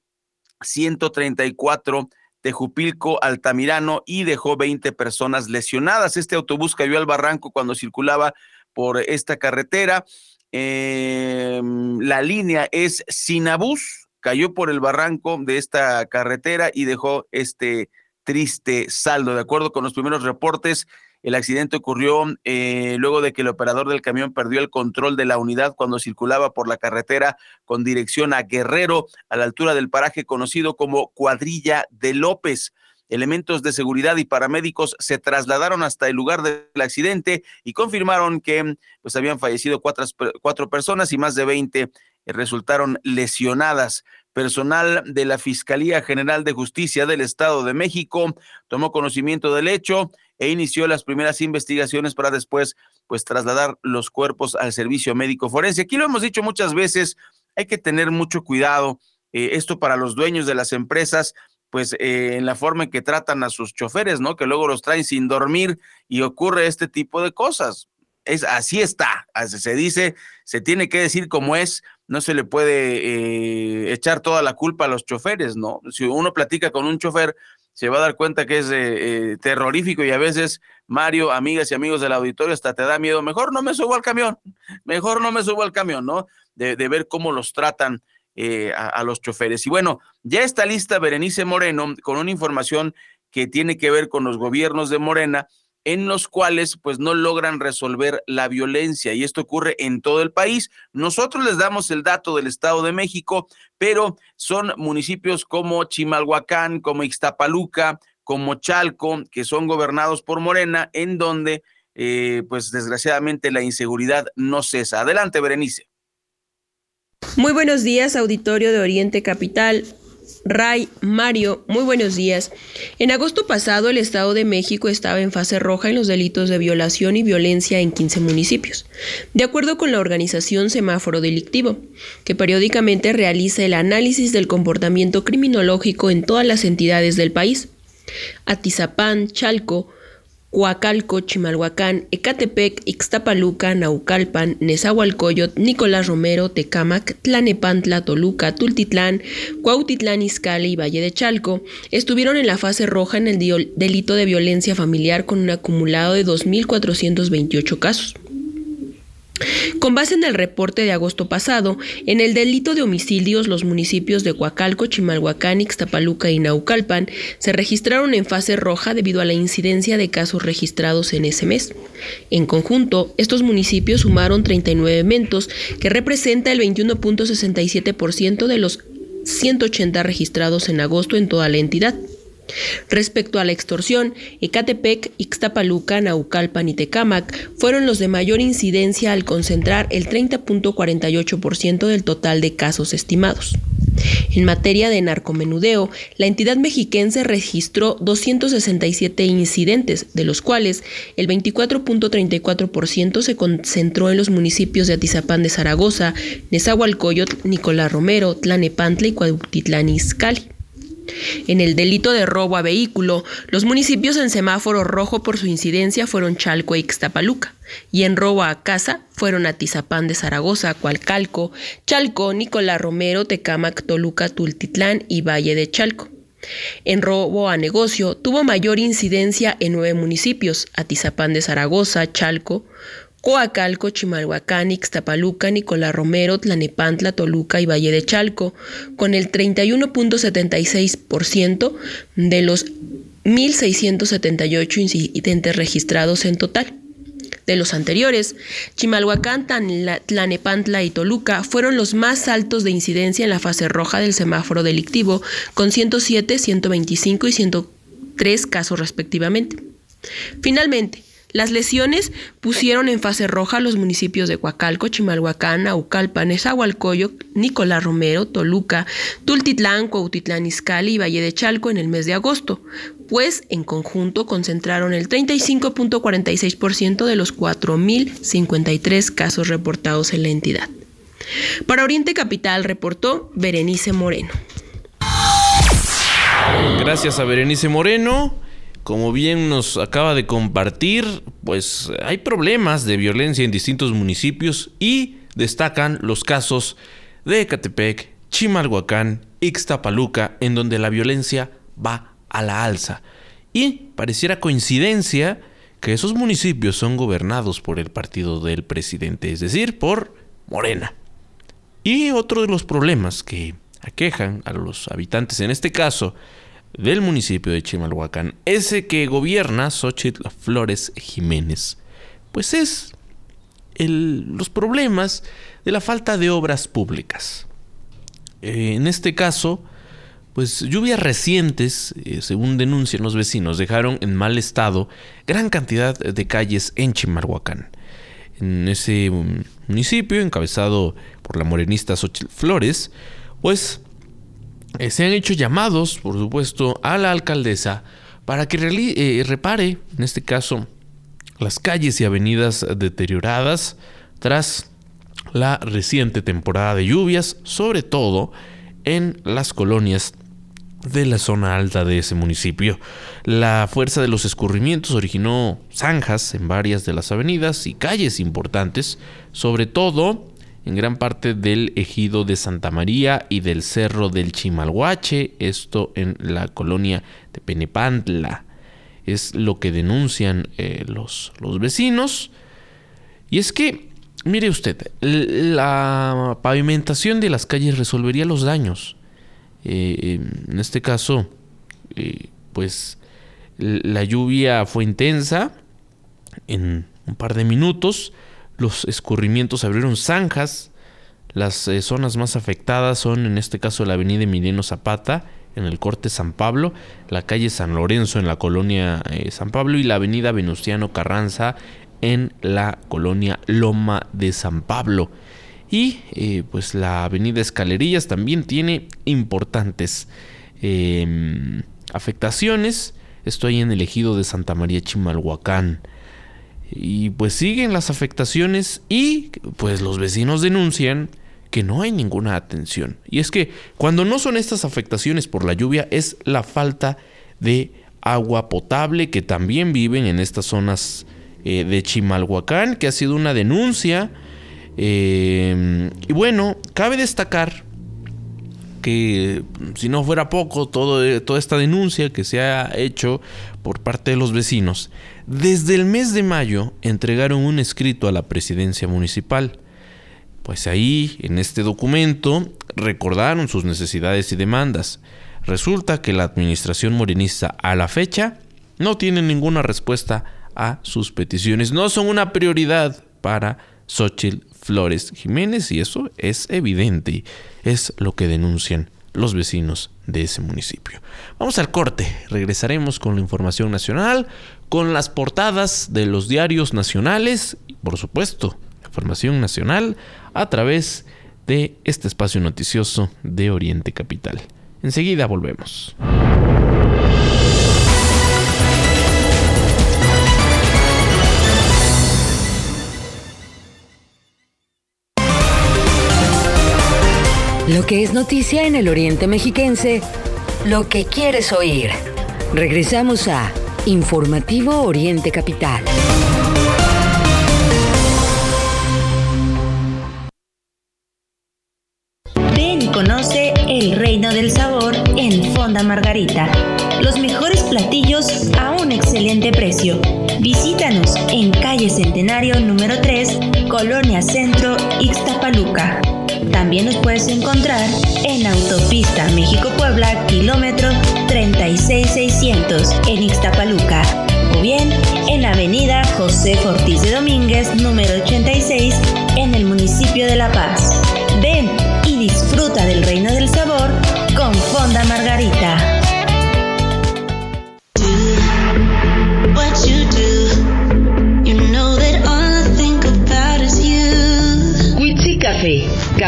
134 Tejupilco, Altamirano y dejó 20 personas lesionadas. Este autobús cayó al barranco cuando circulaba por esta carretera. Eh, la línea es Sinabús, cayó por el barranco de esta carretera y dejó este triste saldo. De acuerdo con los primeros reportes, el accidente ocurrió eh, luego de que el operador del camión perdió el control de la unidad cuando circulaba por la carretera con dirección a Guerrero, a la altura del paraje conocido como Cuadrilla de López. Elementos de seguridad y paramédicos se trasladaron hasta el lugar del accidente y confirmaron que pues, habían fallecido cuatro, personas y más de 20 resultaron lesionadas. Personal de la Fiscalía General de Justicia del Estado de México tomó conocimiento del hecho e inició las primeras investigaciones para después pues trasladar los cuerpos al servicio médico forense. Aquí lo hemos dicho muchas veces, hay que tener mucho cuidado. Eh, esto para los dueños de las empresas, pues eh, en la forma en que tratan a sus choferes, ¿no? Que luego los traen sin dormir y ocurre este tipo de cosas. Es, así está, así se dice, se tiene que decir como es, no se le puede eh, echar toda la culpa a los choferes, ¿no? Si uno platica con un chofer, se va a dar cuenta que es eh, eh, terrorífico y a veces, Mario, amigas y amigos del auditorio, hasta te da miedo. Mejor no me subo al camión, mejor no me subo al camión, ¿no? De, ver cómo los tratan eh, a, a, los choferes. Y bueno, ya está lista Berenice Moreno con una información que tiene que ver con los gobiernos de Morena en los cuales pues no logran resolver la violencia y esto ocurre en todo el país. Nosotros les damos el dato del Estado de México, pero son municipios como Chimalhuacán, como Ixtapaluca, como Chalco, que son gobernados por Morena, en donde eh, pues desgraciadamente la inseguridad no cesa. Adelante, Berenice. Muy buenos días, auditorio de Oriente Capital. Ray, Mario, muy buenos días. En agosto pasado el Estado de México estaba en fase roja en los delitos de violación y violencia en 15 municipios, de acuerdo con la organización Semáforo Delictivo, que periódicamente realiza el análisis del comportamiento criminológico en todas las entidades del país. Atizapán, Chalco, Coacalco, Chimalhuacán, Ecatepec, Ixtapaluca, Naucalpan, Nezahualcóyotl, Nicolás Romero, Tecámac, Tlanepantla, Toluca, Tultitlán, Cuautitlán Izcalli y Valle de Chalco estuvieron en la fase roja en el delito de violencia familiar con un acumulado de 2.428 casos. Con base en el reporte de agosto pasado, en el delito de homicidios, los municipios de Coacalco, Chimalhuacán, Ixtapaluca y Naucalpan se registraron en fase roja debido a la incidencia de casos registrados en ese mes. En conjunto, estos municipios sumaron 39 eventos, que representa el 21.67% de los 180 registrados en agosto en toda la entidad. Respecto a la extorsión, Ecatepec, Ixtapaluca, Naucalpan y Tecámac fueron los de mayor incidencia al concentrar el 30.48% del total de casos estimados. En materia de narcomenudeo, la entidad mexiquense registró 267 incidentes, de los cuales el 24.34% se concentró en los municipios de Atizapán de Zaragoza, Nezahualcóyotl, Nicolás Romero, Tlanepantla y Cuautitlán Izcalli. En el delito de robo a vehículo, los municipios en semáforo rojo por su incidencia fueron Chalco e Ixtapaluca, y en robo a casa fueron Atizapán de Zaragoza, Cualcalco, Chalco, Nicolás Romero, Tecámac, Toluca, Tultitlán y Valle de Chalco. En robo a negocio tuvo mayor incidencia en nueve municipios, Atizapán de Zaragoza, Chalco, Coacalco, Chimalhuacán, Ixtapaluca, Nicolás Romero, Tlanepantla, Toluca y Valle de Chalco, con el 31.76% de los 1.678 incidentes registrados en total. De los anteriores, Chimalhuacán, Tlanepantla y Toluca fueron los más altos de incidencia en la fase roja del semáforo delictivo, con 107, 125 y 103 casos respectivamente. Finalmente, las lesiones pusieron en fase roja los municipios de Coacalco, Chimalhuacán, Aucalpan, Nezahualcoyo, Nicolás Romero, Toluca, Tultitlán, Cuautitlán Izcalli y Valle de Chalco en el mes de agosto, pues en conjunto concentraron el 35.46% de los 4.053 casos reportados en la entidad. Para Oriente Capital reportó Berenice Moreno. Gracias a Berenice Moreno. Como bien nos acaba de compartir, pues hay problemas de violencia en distintos municipios y destacan los casos de Ecatepec, Chimalhuacán, Ixtapaluca, en donde la violencia va a la alza. Y pareciera coincidencia que esos municipios son gobernados por el partido del presidente, es decir, por Morena. Y otro de los problemas que aquejan a los habitantes, en este caso, del municipio de Chimalhuacán, ese que gobierna Xochitl Flores Jiménez, pues es los problemas de la falta de obras públicas. Eh, en este caso, pues lluvias recientes, eh, según denuncian los vecinos, dejaron en mal estado gran cantidad de calles en Chimalhuacán. En ese municipio, encabezado por la morenista Xochitl Flores, pues eh, se han hecho llamados, por supuesto, a la alcaldesa para que eh, repare, en este caso, las calles y avenidas deterioradas tras la reciente temporada de lluvias, sobre todo en las colonias de la zona alta de ese municipio. La fuerza de los escurrimientos originó zanjas en varias de las avenidas y calles importantes, sobre todo en gran parte del ejido de Santa María y del cerro del Chimalhuache, esto en la colonia de Penepantla. Es lo que denuncian eh, los, los vecinos. Y es que, mire usted, la pavimentación de las calles resolvería los daños. Eh, en este caso, eh, pues la lluvia fue intensa en un par de minutos los escurrimientos abrieron zanjas. Las eh, zonas más afectadas son en este caso la avenida Emiliano Zapata en el corte San Pablo, la calle San Lorenzo en la colonia eh, San Pablo y la avenida Venustiano Carranza en la colonia Loma de San Pablo. Y eh, pues la avenida Escalerillas también tiene importantes em, afectaciones. Estoy en el ejido de Santa María Chimalhuacán. Y pues siguen las afectaciones y pues los vecinos denuncian que no hay ninguna atención. Y es que cuando no son estas afectaciones por la lluvia es la falta de agua potable que también viven en estas zonas eh, de Chimalhuacán, que ha sido una denuncia. Eh, y bueno, cabe destacar que si no fuera poco todo, toda esta denuncia que se ha hecho por parte de los vecinos, desde el mes de mayo entregaron un escrito a la presidencia municipal. Pues ahí, en este documento, recordaron sus necesidades y demandas. Resulta que la administración morenista a la fecha no tiene ninguna respuesta a sus peticiones. No son una prioridad para Xochitl Flores Jiménez y eso es evidente. Es lo que denuncian los vecinos de ese municipio. Vamos al corte, regresaremos con la información nacional, con las portadas de los diarios nacionales y por supuesto, información nacional a través de este espacio noticioso de Oriente Capital. Enseguida volvemos. Lo que es noticia en el Oriente Mexiquense, lo que quieres oír. Regresamos a Informativo Oriente Capital. Ven y conoce el reino del sabor en Fonda Margarita. Los mejores platillos a un excelente precio. Visítanos en calle Centenario número 3, Colonia Centro, Ixtapaluca. También nos puedes encontrar en Autopista México-Puebla, kilómetro 36600 en Ixtapaluca. O bien en Avenida José Ortiz de Domínguez, número 86, en el municipio de La Paz.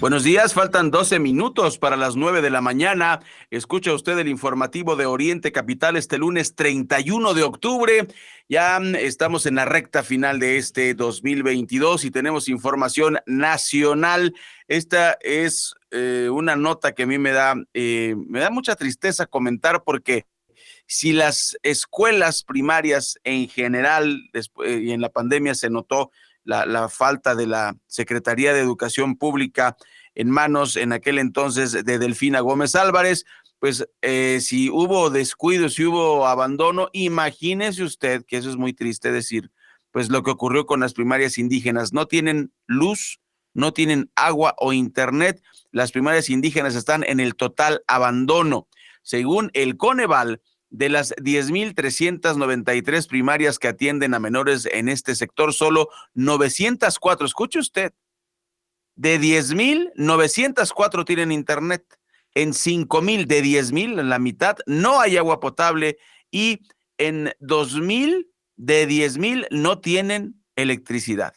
Buenos días, faltan 12 minutos para las 9 de la mañana. Escucha usted el informativo de Oriente Capital este lunes 31 de octubre. Ya estamos en la recta final de este 2022 y tenemos información nacional. Esta es eh, una nota que a mí me da, eh, me da mucha tristeza comentar porque si las escuelas primarias en general después, y en la pandemia se notó la, falta de la Secretaría de Educación Pública en manos en aquel entonces de Delfina Gómez Álvarez, pues eh, si hubo descuido, si hubo abandono, imagínese usted, que eso es muy triste decir, pues lo que ocurrió con las primarias indígenas, no tienen luz, no tienen agua o internet, las primarias indígenas están en el total abandono. Según el Coneval, de las 10.393 primarias que atienden a menores en este sector, solo 904, escuche usted, de 10.904 tienen internet. En 5.000 de 10.000, en la mitad, no hay agua potable y en 2.000 de 10.000 no tienen electricidad.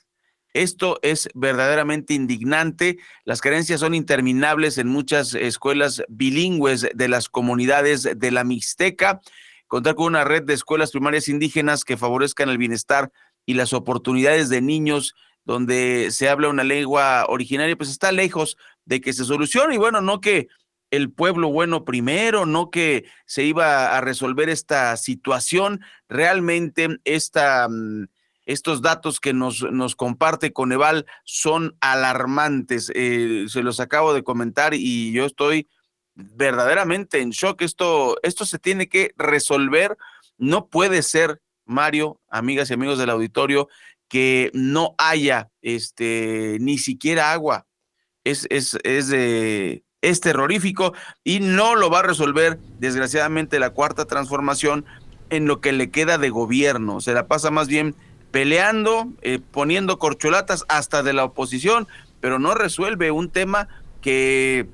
Esto es verdaderamente indignante. Las carencias son interminables en muchas escuelas bilingües de las comunidades de la Mixteca. Contar con una red de escuelas primarias indígenas que favorezcan el bienestar y las oportunidades de niños donde se habla una lengua originaria, pues está lejos de que se solucione. Y bueno, no que el pueblo bueno primero, no que se iba a resolver esta situación. Realmente esta, mm, estos datos que nos, nos comparte Coneval son alarmantes. Eh, se los acabo de comentar y yo estoy verdaderamente en shock. Esto, esto se tiene que resolver. No puede ser, Mario, amigas y amigos del auditorio, que no haya este, ni siquiera agua. Es, es, es, es terrorífico y no lo va a resolver, desgraciadamente, la cuarta transformación en lo que le queda de gobierno. Se la pasa más bien peleando, eh, poniendo corcholatas hasta de la oposición, pero no resuelve un tema que,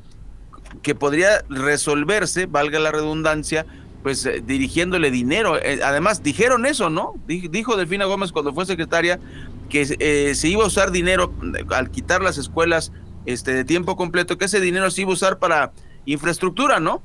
que podría resolverse, valga la redundancia, pues eh, dirigiéndole dinero. Eh, además, dijeron eso, ¿no? Dijo Delfina Gómez cuando fue secretaria que eh, se iba a usar dinero al quitar las escuelas este, de tiempo completo, que ese dinero se iba a usar para infraestructura, ¿no?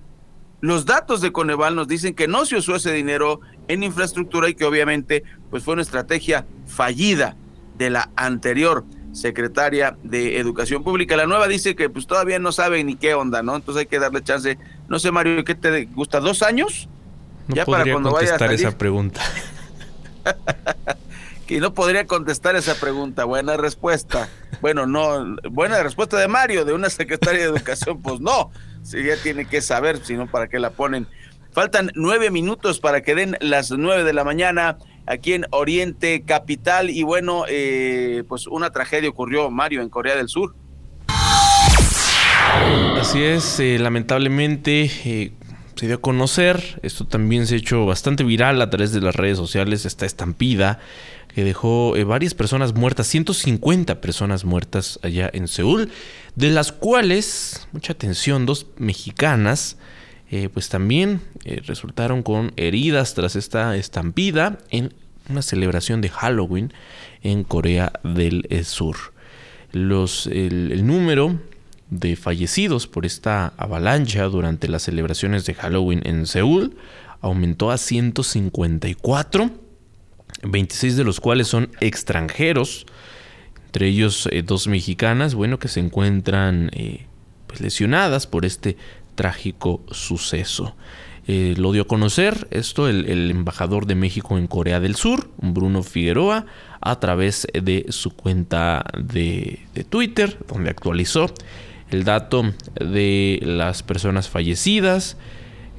Los datos de Coneval nos dicen que no se usó ese dinero en infraestructura y que obviamente pues fue una estrategia fallida de la anterior secretaria de Educación Pública. La nueva dice que pues todavía no sabe ni qué onda, ¿no? Entonces hay que darle chance. No sé, Mario, ¿qué te gusta? ¿Dos años? No ya podría para contestar esa pregunta. que no podría contestar esa pregunta. Buena respuesta. Bueno, no, buena respuesta de Mario, de una secretaria de Educación, pues no. Si ya tiene que saber, si no, ¿para qué la ponen? Faltan nueve minutos para que den las nueve de la mañana aquí en Oriente Capital. Y bueno, eh, pues una tragedia ocurrió, Mario, en Corea del Sur. Así es, eh, lamentablemente eh, se dio a conocer, esto también se ha hecho bastante viral a través de las redes sociales, esta estampida que dejó varias personas muertas, 150 personas muertas allá en Seúl, de las cuales, mucha atención, dos mexicanas, pues también resultaron con heridas tras esta estampida en una celebración de Halloween en Corea del Sur. Los, el, número de fallecidos por esta avalancha durante las celebraciones de Halloween en Seúl aumentó a 154, 26 de los cuales son extranjeros, entre ellos eh, dos mexicanas, bueno, que se encuentran eh, pues, lesionadas por este trágico suceso. Eh, lo dio a conocer esto el, embajador de México en Corea del Sur, Bruno Figueroa, a través de su cuenta de, Twitter, donde actualizó el dato de las personas fallecidas,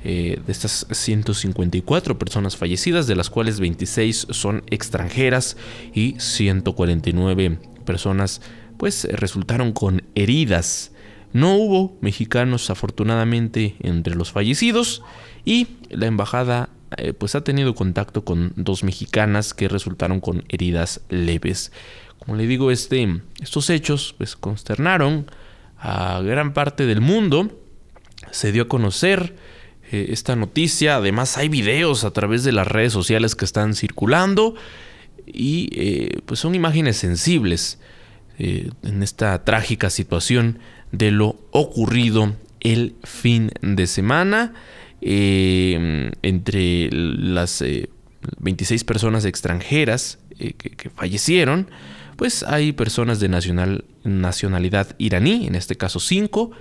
eh, de estas 154 personas fallecidas, de las cuales 26 son extranjeras y 149 personas pues resultaron con heridas. No hubo mexicanos afortunadamente entre los fallecidos y la embajada eh, pues ha tenido contacto con dos mexicanas que resultaron con heridas leves. Como le digo, este, estos hechos pues consternaron a gran parte del mundo. Se dio a conocer eh, esta noticia. Además hay videos a través de las redes sociales que están circulando y eh, pues son imágenes sensibles en esta trágica situación de lo ocurrido el fin de semana. Eh, entre las 26 eh, personas extranjeras eh, que, fallecieron, pues hay personas de nacional, nacionalidad iraní, en este caso 5,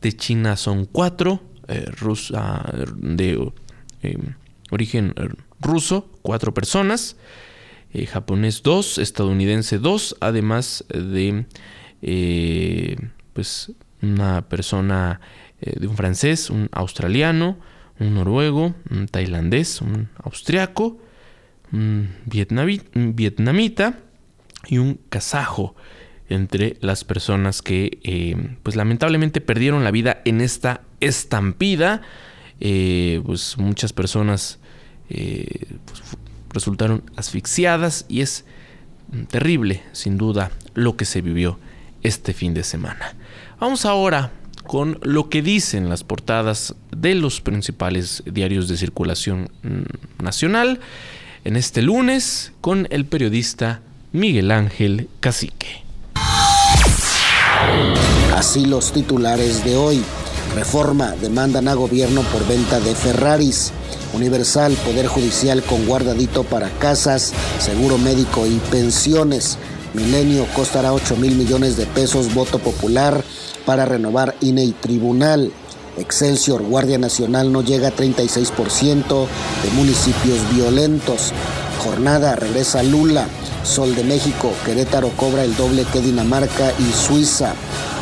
de China son 4, de origen ruso, 4 personas, japonés 2, estadounidense 2, además de pues una persona de un francés, un australiano, un noruego, un tailandés, un austriaco, un vietnamita y un kazajo entre las personas que eh, pues lamentablemente perdieron la vida en esta estampida eh, pues muchas personas eh, pues, resultaron asfixiadas y es terrible, sin duda, lo que se vivió este fin de semana. Vamos ahora con lo que dicen las portadas de los principales diarios de circulación mm, nacional en este lunes con el periodista Miguel Ángel Cacique. Así los titulares de hoy. Reforma demandan a gobierno por venta de Ferraris. Universal, Poder Judicial con guardadito para casas, seguro médico y pensiones. Milenio costará 8 mil millones de pesos voto popular para renovar INE y tribunal. Excelsior, Guardia Nacional no llega a 36% de municipios violentos. Jornada, regresa Lula. Sol de México, Querétaro cobra el doble que Dinamarca y Suiza.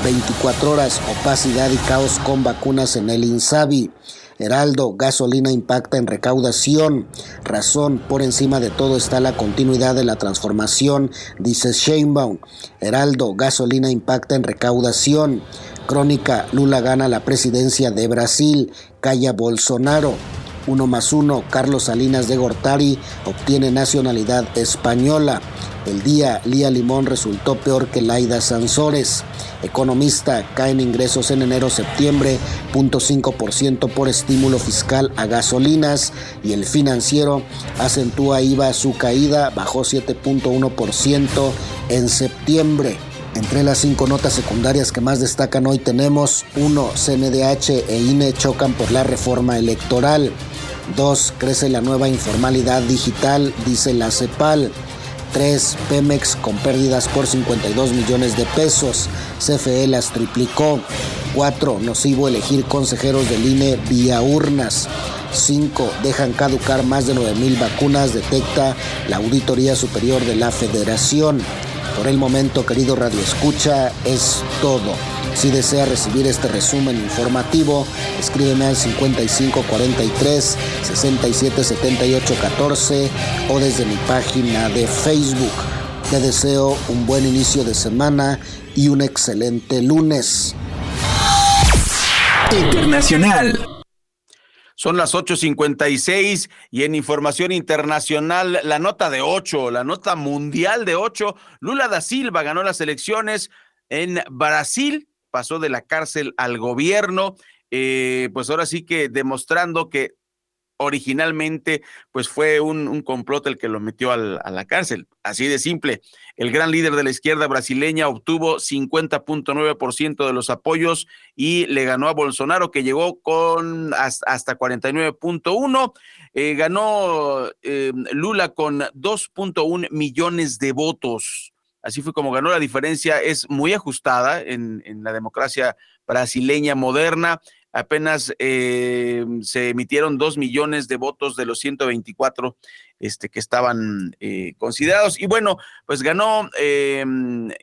24 horas, opacidad y caos con vacunas en el Insabi. Heraldo, gasolina impacta en recaudación. Razón, por encima de todo está la continuidad de la transformación, dice Sheinbaum. Heraldo, gasolina impacta en recaudación. Crónica, Lula gana la presidencia de Brasil. Calla Bolsonaro. Uno más uno, Carlos Salinas de Gortari obtiene nacionalidad española. El día, Lía Limón resultó peor que Laida Sansores. Economista, caen ingresos en enero-septiembre, 0.5% por estímulo fiscal a gasolinas. Y el financiero acentúa IVA su caída, bajó 7.1% en septiembre. Entre las cinco notas secundarias que más destacan hoy tenemos 1. CNDH e INE chocan por la reforma electoral. 2. Crece la nueva informalidad digital, dice la CEPAL. 3. Pemex con pérdidas por 52 millones de pesos. CFE las triplicó. 4. Nocivo elegir consejeros del INE vía urnas. 5. Dejan caducar más de 9 mil vacunas, detecta la Auditoría Superior de la Federación. Por el momento, querido Radio Escucha, es todo. Si desea recibir este resumen informativo, escríbeme al 5543 677814 o desde mi página de Facebook. Te deseo un buen inicio de semana y un excelente lunes. Internacional. Son las 8.56 y en información internacional, la nota de 8, la nota mundial de 8, Lula da Silva ganó las elecciones en Brasil pasó de la cárcel al gobierno, eh, pues ahora sí que demostrando que originalmente pues fue un, complot el que lo metió a la cárcel. Así de simple. El gran líder de la izquierda brasileña obtuvo 50.9% de los apoyos y le ganó a Bolsonaro que llegó con hasta 49.1. Eh, ganó eh, Lula con 2.1 millones de votos. Así fue como ganó. La diferencia es muy ajustada en, la democracia brasileña moderna. Apenas eh, se emitieron dos millones de votos de los 124 este, que estaban eh, considerados. Y bueno, pues ganó, eh,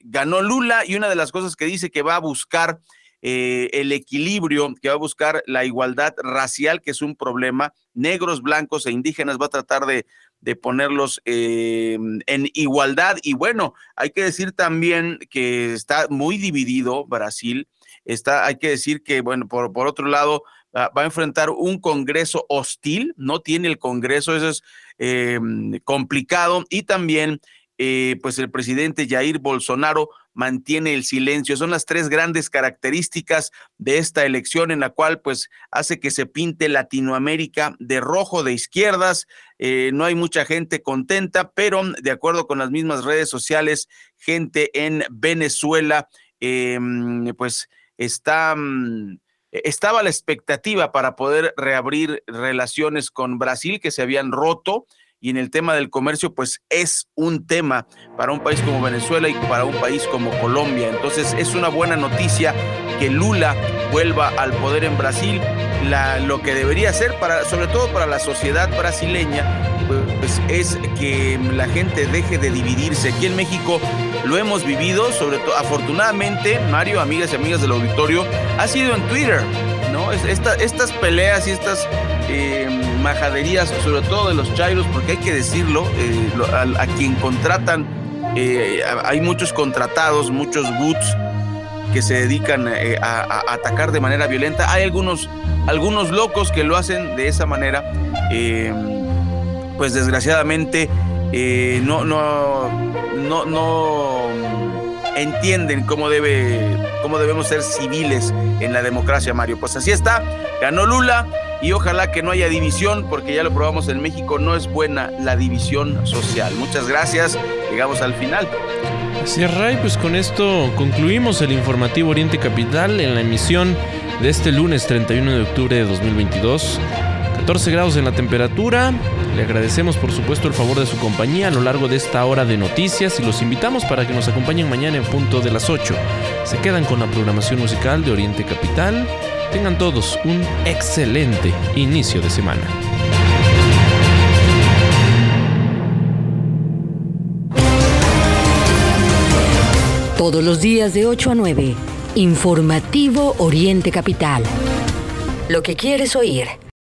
ganó Lula y una de las cosas que dice que va a buscar el equilibrio, que va a buscar la igualdad racial, que es un problema, negros, blancos e indígenas, va a tratar de, de ponerlos eh, en igualdad. Y bueno, hay que decir también que está muy dividido Brasil. Está, hay que decir que, bueno, por, por otro lado, va a enfrentar un Congreso hostil, no tiene el Congreso, eso es eh, complicado. Y también, eh, pues el presidente Jair Bolsonaro mantiene el silencio. Son las tres grandes características de esta elección en la cual pues hace que se pinte Latinoamérica de rojo de izquierdas. Eh, no hay mucha gente contenta, pero de acuerdo con las mismas redes sociales, gente en Venezuela em, pues está... Mm, estaba la expectativa para poder reabrir relaciones con Brasil que se habían roto y en el tema del comercio, pues es un tema para un país como Venezuela y para un país como Colombia. Entonces es una buena noticia que Lula vuelva al poder en Brasil. Lo que debería ser, para, sobre todo para la sociedad brasileña, pues es que la gente deje de dividirse. Aquí en México lo hemos vivido, sobre todo, afortunadamente, Mario, amigas y amigas del auditorio, ha sido en Twitter, ¿no? estas peleas y estas... Eh, majaderías, sobre todo de los chairos, porque hay que decirlo, eh, a, quien contratan, eh, hay muchos contratados, muchos boots que se dedican eh, a, atacar de manera violenta. Hay algunos algunos locos que lo hacen de esa manera, pues desgraciadamente eh, no, no, no, no entienden cómo, debe, cómo debemos ser civiles en la democracia, Mario. Pues así está, ganó Lula y ojalá que no haya división, porque ya lo probamos en México, no es buena la división social. Muchas gracias, llegamos al final. Así es, Ray, pues con esto concluimos el informativo Oriente Capital en la emisión de este lunes 31 de octubre de 2022. 14 grados en la temperatura. Le agradecemos por supuesto el favor de su compañía a lo largo de esta hora de noticias y los invitamos para que nos acompañen mañana en punto de las 8. Se quedan con la programación musical de Oriente Capital. Tengan todos un excelente inicio de semana. Todos los días de 8 a 9. Informativo Oriente Capital. Lo que quieres oír.